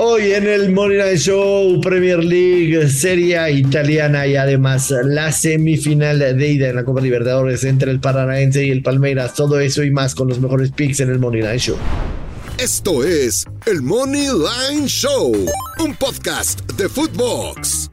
Hoy en el Money Night Show, Premier League, Serie Italiana y además la semifinal de ida en la Copa Libertadores entre el Paranaense y el Palmeiras. Todo eso y más con los mejores picks en el Money Night Show. Esto es el Money Line Show, un podcast de Footbox.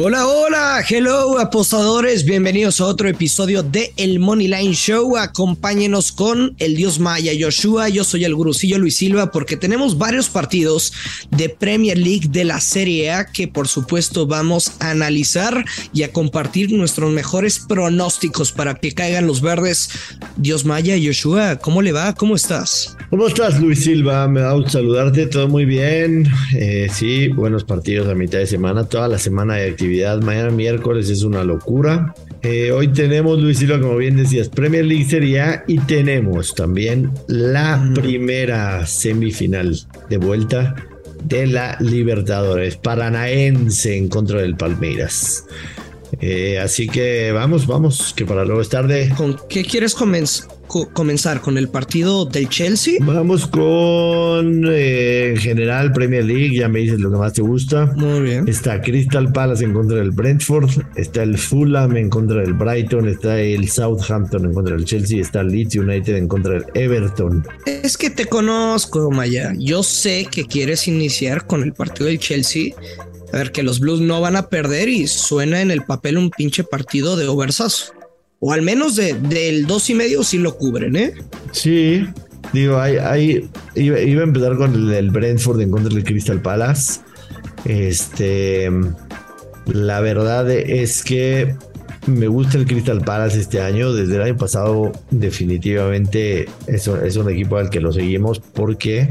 Hola, hola, hello apostadores, bienvenidos a otro episodio de El Money Line Show. Acompáñenos con el dios maya Joshua, yo soy el gurucillo Luis Silva porque tenemos varios partidos de Premier League de la Serie A que por supuesto vamos a analizar y a compartir nuestros mejores pronósticos para que caigan los verdes. Dios maya Joshua, ¿cómo le va? ¿Cómo estás? ¿Cómo estás Luis Silva? Me da gusto saludarte, todo muy bien. Eh, sí, buenos partidos a mitad de semana, toda la semana de actividad Mañana miércoles es una locura. Eh, hoy tenemos, Luis Silva, como bien decías, Premier League Serie A y tenemos también la primera semifinal de vuelta de la Libertadores Paranaense en contra del Palmeiras. Eh, así que vamos, vamos, que para luego es tarde. ¿Con qué quieres comenzar? comenzar con el partido del Chelsea. Vamos con eh, general Premier League, ya me dices lo que más te gusta. Muy bien. Está Crystal Palace en contra del Brentford, está el Fulham en contra del Brighton, está el Southampton en contra del Chelsea, está el Leeds United en contra del Everton. Es que te conozco, Maya. Yo sé que quieres iniciar con el partido del Chelsea. A ver, que los Blues no van a perder y suena en el papel un pinche partido de oversazo o al menos de, del dos y medio sí lo cubren, ¿eh? Sí, digo, hay, iba, a empezar con el, Brentford en contra del Crystal Palace. Este, la verdad es que me gusta el Crystal Palace este año. Desde el año pasado, definitivamente es, es un equipo al que lo seguimos porque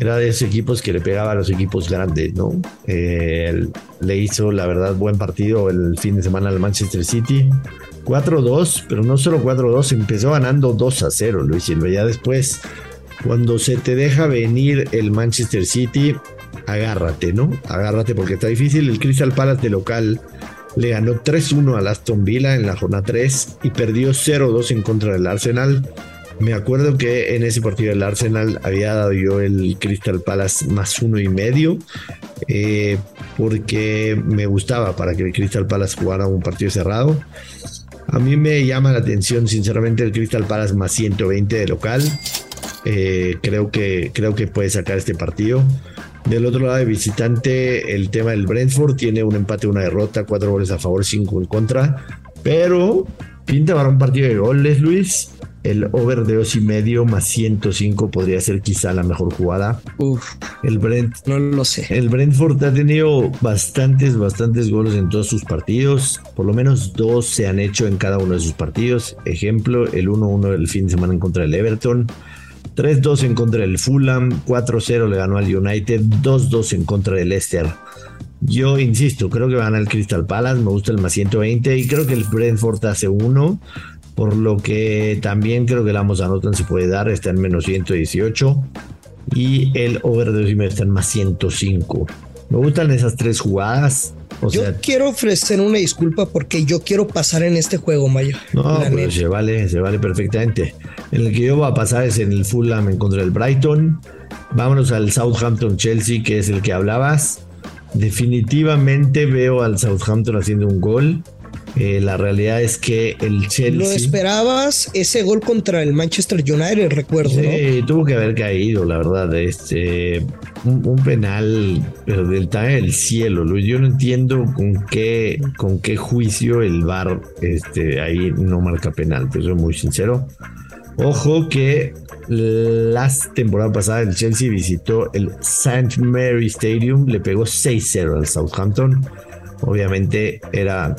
era de esos equipos que le pegaba a los equipos grandes, ¿no? Eh, le hizo, la verdad, buen partido el fin de semana al Manchester City. 4-2, pero no solo 4-2, empezó ganando 2-0, Luis Silva. Ya después, cuando se te deja venir el Manchester City, agárrate, ¿no? Agárrate porque está difícil. El Crystal Palace de local le ganó 3-1 al Aston Villa en la jornada 3 y perdió 0-2 en contra del Arsenal. Me acuerdo que en ese partido del Arsenal había dado yo el Crystal Palace más uno y medio eh, porque me gustaba para que el Crystal Palace jugara un partido cerrado. A mí me llama la atención, sinceramente, el Crystal Palace más 120 de local. Eh, creo, que, creo que puede sacar este partido. Del otro lado de visitante, el tema del Brentford tiene un empate, una derrota, cuatro goles a favor, cinco en contra. Pero pinta para un partido de goles, Luis el over de dos y medio más 105 podría ser quizá la mejor jugada. Uf, el Brent, no lo sé. El Brentford ha tenido bastantes, bastantes goles en todos sus partidos. Por lo menos dos se han hecho en cada uno de sus partidos. Ejemplo, el 1-1 del fin de semana en contra del Everton. 3-2 en contra del Fulham, 4-0 le ganó al United, 2-2 en contra del Leicester. Yo insisto, creo que van al Crystal Palace, me gusta el más 120 y creo que el Brentford hace uno por lo que también creo que la Anotan se puede dar, está en menos 118 y el over de está en más 105. Me gustan esas tres jugadas. yo quiero ofrecer una disculpa porque yo quiero pasar en este juego, Mayo. No, pero se vale, se vale perfectamente. En el que yo voy a pasar es en el Fulham en contra del Brighton. Vámonos al Southampton Chelsea, que es el que hablabas. Definitivamente veo al Southampton haciendo un gol. Eh, la realidad es que el Chelsea. ¿Lo esperabas ese gol contra el Manchester United, recuerdo? Sí, tuvo que haber caído, la verdad. Este, un, penal, pero del del cielo, Luis. Yo no entiendo con qué, con qué juicio el VAR este, ahí no marca penal, te soy muy sincero. Ojo que la temporada pasada el Chelsea visitó el St. Mary Stadium, le pegó 6-0 al Southampton. Obviamente era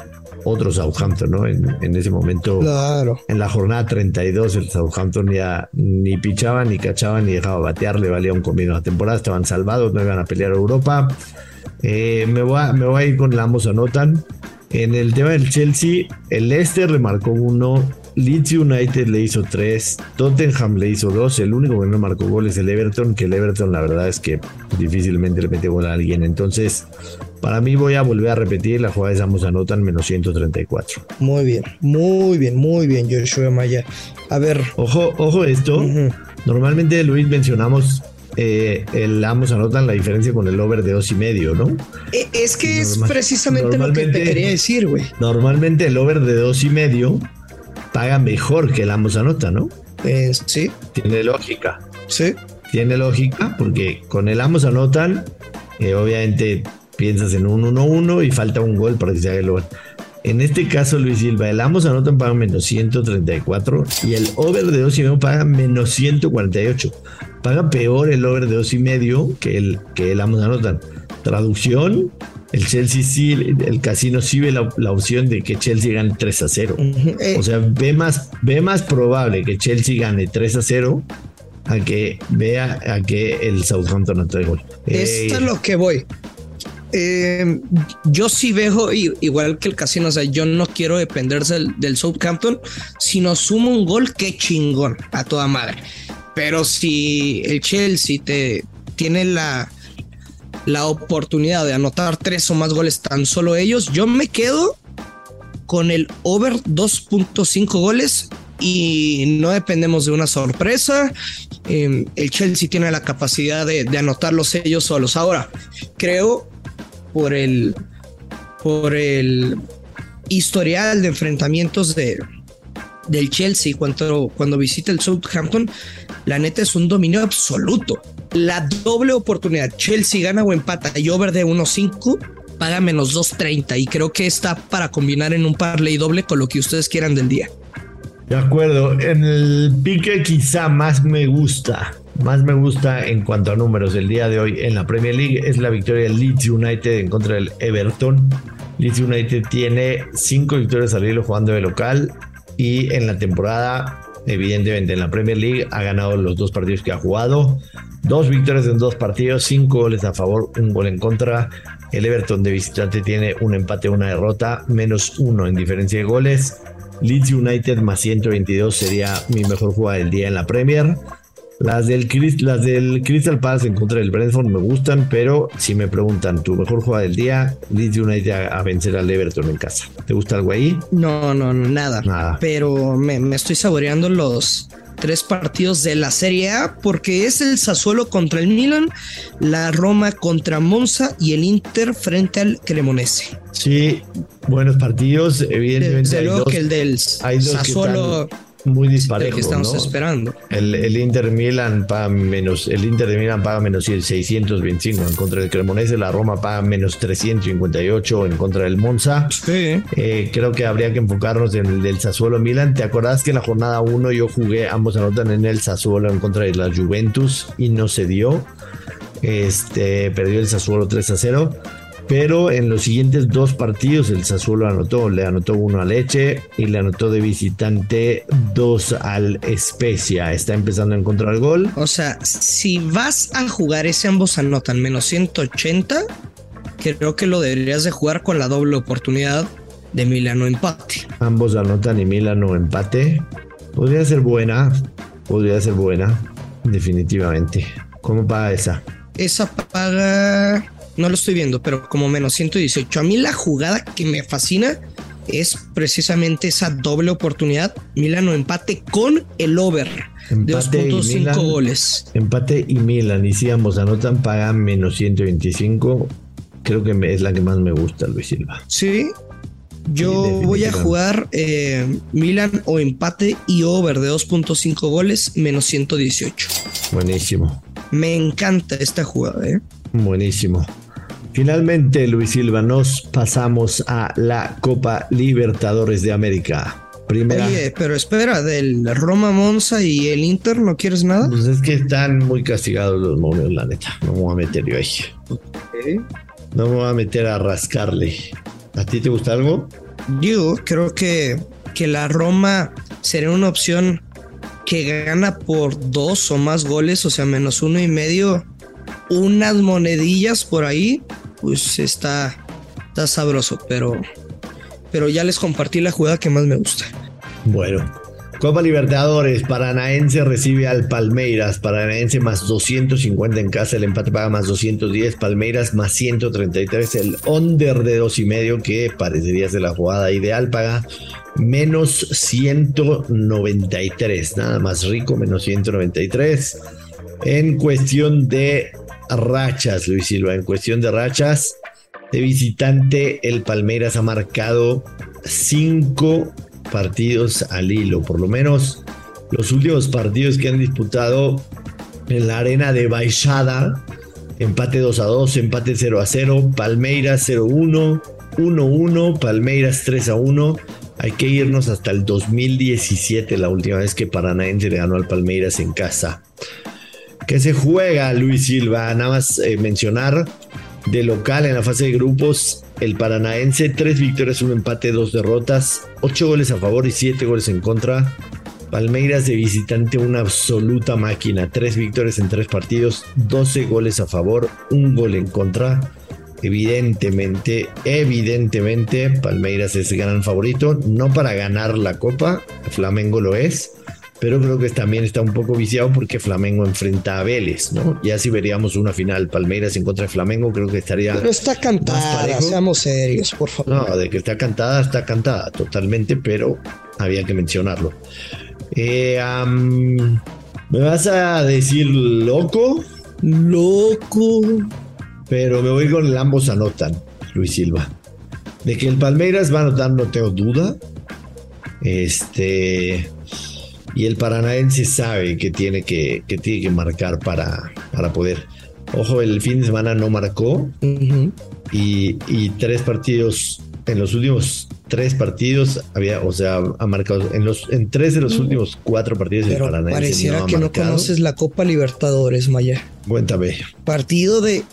otro Southampton, ¿no? En, ese momento, claro. en la jornada 32, el Southampton ya ni pichaba, ni cachaba, ni dejaba batear, le valía un comino la temporada, estaban salvados, no iban a pelear a Europa. Eh, me, voy a, me voy a ir con la ambos anotan. En el tema del Chelsea, el Leicester le marcó uno, Leeds United le hizo tres, Tottenham le hizo dos, el único que no marcó gol es el Everton, que el Everton la verdad es que difícilmente le mete gol a alguien. Entonces, para mí voy a volver a repetir, la jugada de ambos anotan menos 134. Muy bien, muy bien, muy bien, Joshua Maya. A ver. Ojo, ojo esto. Normalmente, Luis, mencionamos eh, el ambos anotan la diferencia con el over de dos y medio, ¿no? Eh, es que es precisamente lo que te quería decir, güey. Normalmente el over de dos y medio paga mejor que el ambos anotan, ¿no? Eh, sí. Tiene lógica. Sí. Tiene lógica porque con el ambos anotan, obviamente piensas en un 1-1 y falta un gol para que se haga el over. En este caso, Luis Silva, el ambos anotan paga menos 134 y el over de dos y medio paga menos 148. Paga peor el over de dos y medio que el, que el ambos anotan. Traducción, el Chelsea sí, el casino sí ve la, opción de que Chelsea gane 3 a 0. Eh. O sea, ve más, ve más probable que Chelsea gane 3 a 0 a que vea a que el Southampton anote gol. Esto es lo que voy. Eh, yo sí veo igual que el casino, o sea, yo no quiero depender del, Southampton. Si nos suma un gol, qué chingón, a toda madre. Pero si el Chelsea te tiene la, la oportunidad de anotar tres o más goles tan solo ellos, yo me quedo con el over 2.5 goles y no dependemos de una sorpresa. Eh, el Chelsea tiene la capacidad de, de anotarlos ellos solos. Ahora, creo por el, por el historial de enfrentamientos de, del Chelsea cuando, cuando visita el Southampton, la neta es un dominio absoluto. La doble oportunidad, Chelsea gana o empata y over de 1.5 paga menos 2.30 y creo que está para combinar en un parlay doble con lo que ustedes quieran del día. De acuerdo, en el pique quizá más me gusta más me gusta en cuanto a números el día de hoy en la Premier League es la victoria del Leeds United en contra del Everton. Leeds United tiene cinco victorias al hilo jugando de local y en la temporada, evidentemente en la Premier League, ha ganado los dos partidos que ha jugado. Dos victorias en dos partidos, cinco goles a favor, un gol en contra. El Everton de visitante tiene un empate, una derrota, menos uno en diferencia de goles. Leeds United más 122 sería mi mejor jugada del día en la Premier. Las del, las del Crystal Palace en contra del Brentford me gustan, pero si me preguntan tu mejor jugada del día, Leeds United a, a, vencer al Everton en casa. ¿Te gusta algo ahí? No, no, nada. Nada. Pero me, me estoy saboreando los tres partidos de la Serie A porque es el Sassuolo contra el Milan, la Roma contra Monza y el Inter frente al Cremonese. Sí, buenos partidos, evidentemente. Desde luego que el del Sassuolo muy disparejo. que estamos esperando. El, Inter Milan paga menos, el Inter de Milan paga menos 625 en contra del Cremonese, la Roma paga menos 358 en contra del Monza. Sí. Eh, creo que habría que enfocarnos en el del Sassuolo Milan. ¿Te acordás que en la jornada 1 yo jugué, ambos anotan en el Sassuolo en contra de la Juventus y no se dio? Este perdió el Sassuolo 3 a 0 pero en los siguientes dos partidos el Sassuolo anotó, le anotó uno a Leche y le anotó de visitante dos al Especia. Está empezando a encontrar gol. O sea, si vas a jugar ese ambos anotan menos 180, creo que lo deberías de jugar con la doble oportunidad de Milano empate. Ambos anotan y Milano empate. Podría ser buena, podría ser buena, definitivamente. ¿Cómo paga esa? Esa paga no lo estoy viendo, pero como menos 118. A mí la jugada que me fascina es precisamente esa doble oportunidad. Milano empate con el over de 2.5 goles. Empate y Milan, y si ambos anotan, pagan menos 125. Creo que es la que más me gusta, Luis Silva. Sí, yo voy a jugar eh, Milan o empate y over de 2.5 goles, menos 118. Buenísimo. Me encanta esta jugada, ¿eh? Buenísimo. Finalmente, Luis Silva, nos pasamos a la Copa Libertadores de América. Primera. Oye, pero espera, del Roma Monza y el Inter, ¿no quieres nada? Pues es que están muy castigados los monos, la neta. No me voy a meter yo ahí. No me voy a meter a rascarle. ¿A ti te gusta algo? Yo creo que, que la Roma sería una opción que gana por dos o más goles, o sea, menos uno y medio, unas monedillas por ahí pues está, está sabroso, pero, pero ya les compartí la jugada que más me gusta. Bueno, Copa Libertadores, Paranaense recibe al Palmeiras, Paranaense más 250 en casa, el empate paga más 210, Palmeiras más 133, el under de dos y medio que parecería ser la jugada ideal paga menos 193, nada más rico, menos 193. En cuestión de rachas, Luis Silva, en cuestión de rachas, de visitante, el Palmeiras ha marcado cinco partidos al hilo, por lo menos los últimos partidos que han disputado en la arena de Baixada, empate 2 a 2, empate 0 a 0, Palmeiras 0 1, 1 1, Palmeiras 3 a 1. Hay que irnos hasta el 2017, la última vez que Paranaense le ganó al Palmeiras en casa. ¿Qué se juega, Luis Silva? Nada más eh, mencionar de local en la fase de grupos, el Paranaense, tres victorias, un empate, dos derrotas, ocho goles a favor y siete goles en contra. Palmeiras de visitante, una absoluta máquina. Tres victorias en tres partidos, 12 goles a favor, un gol en contra. Evidentemente, evidentemente, Palmeiras es gran favorito, no para ganar la copa, Flamengo lo es, pero creo que también está un poco viciado porque Flamengo enfrenta a Vélez, ¿no? Ya si veríamos una final Palmeiras en contra de Flamengo, creo que estaría. Pero está cantada, seamos serios, por favor. No, de que está cantada, está cantada totalmente, pero había que mencionarlo. Eh, ¿Me vas a decir loco? Loco. Pero me voy con ambos anotan, Luis Silva. De que el Palmeiras va a anotar, no tengo duda. Este. Y el Paranaense sabe que tiene que, que, tiene que marcar para, para poder. Ojo, el fin de semana no marcó. y, y, tres partidos en los últimos tres partidos había, o sea, ha marcado en los en tres de los últimos cuatro partidos Pero el Paranaense pareciera que no conoces la Copa Libertadores, Maya. Cuéntame. Partido de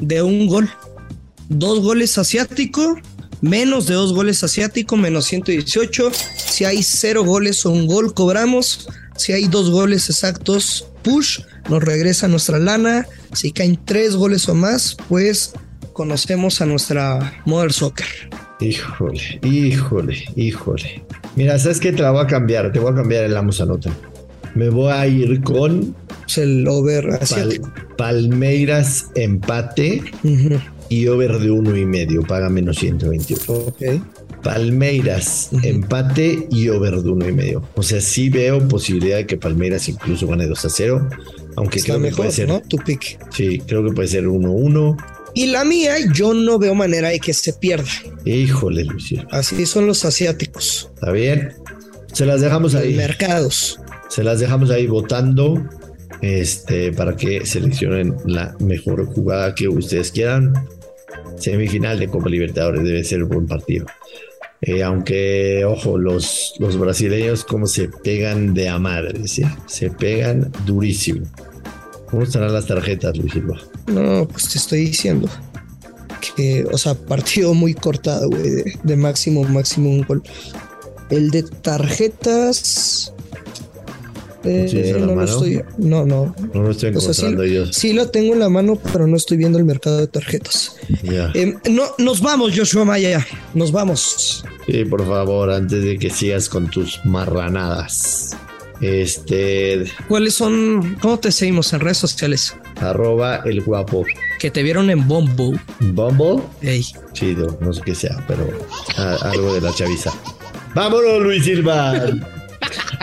de un gol. Dos goles asiático, menos de dos goles asiático, menos 118. Si hay cero goles o un gol, cobramos. Si hay dos goles exactos, push, nos regresa nuestra lana. Si caen tres goles o más, pues conocemos a nuestra Mother Soccer. Híjole, híjole, híjole. Mira, ¿sabes qué? Te la voy a cambiar. Te voy a cambiar el Amos Anota. Me voy a ir con. el over Palmeiras empate y over de uno y medio. Paga menos 128. Palmeiras empate y over de uno y medio. O sea, sí veo posibilidad de que Palmeiras incluso gane 2 a 0. Aunque creo que puede ser. ¿no? Tu pick. Sí, creo que puede ser 1-1 y la mía, yo no veo manera de que se pierda. Híjole, Lucio. Así son los asiáticos. Está bien. Se las dejamos ahí. Mercados. Se las dejamos ahí votando. Este, para que seleccionen la mejor jugada que ustedes quieran. Semifinal de Copa Libertadores debe ser un buen partido. Eh, aunque, ojo, los, los brasileños como se pegan de a madre, ¿sí? se pegan durísimo. ¿Cómo estarán las tarjetas, Luis Silva? No, pues te estoy diciendo que, o sea, partido muy cortado, güey, de, máximo, máximo un gol. El de tarjetas. Eh, no, lo estoy, no, no. No lo estoy encontrando sí, yo. Sí lo tengo en la mano, pero no estoy viendo el mercado de tarjetas. Ya. Eh, no, nos vamos, Joshua Maya. Nos vamos. Sí, por favor, antes de que sigas con tus marranadas. Este. ¿Cuáles son? ¿Cómo te seguimos en redes sociales? Arroba el guapo. Que te vieron en Bumble. ¿Bumble? Ey. Chido, no sé qué sea, pero algo de la chaviza. ¡Vámonos, Luis Silva!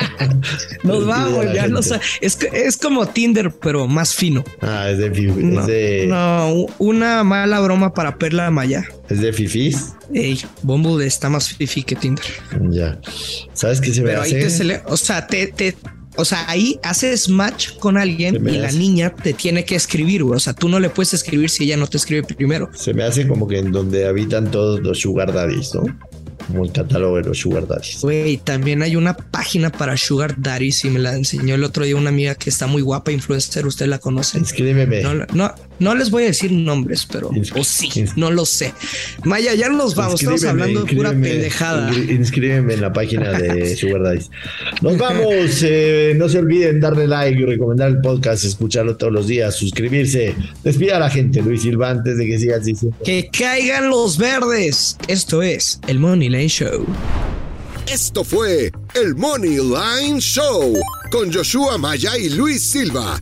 Nos vamos, ya no sé. Es, es como Tinder, pero más fino. Ah, es de, no, una mala broma para Perla Maya. ¿Es de fifis? Ey, Bumble está más fifi que Tinder. Ya. ¿Sabes qué se me hace? o sea, te, o sea, ahí haces match con alguien y la niña te tiene que escribir, O sea, tú no le puedes escribir si ella no te escribe primero. Se me hace como que en donde habitan todos los sugar daddies, ¿no? Como el catálogo de los Sugar Daddies. Güey, también hay una página para Sugar Daddies y me la enseñó el otro día una amiga que está muy guapa, influencer, usted la conoce. Inscríbeme. No, no, les voy a decir nombres, pero o sí, no lo sé. Maya, ya nos vamos, estamos hablando de pura pendejada. Inscríbeme en la página de Sugar Daddies. Nos vamos, eh, no se olviden darle like y recomendar el podcast, escucharlo todos los días, suscribirse. Despida a la gente, Luis Silva, antes de que sigas diciendo. Que caigan los verdes. Esto es el Money Show. Esto fue el Money Line Show con Joshua Maya y Luis Silva,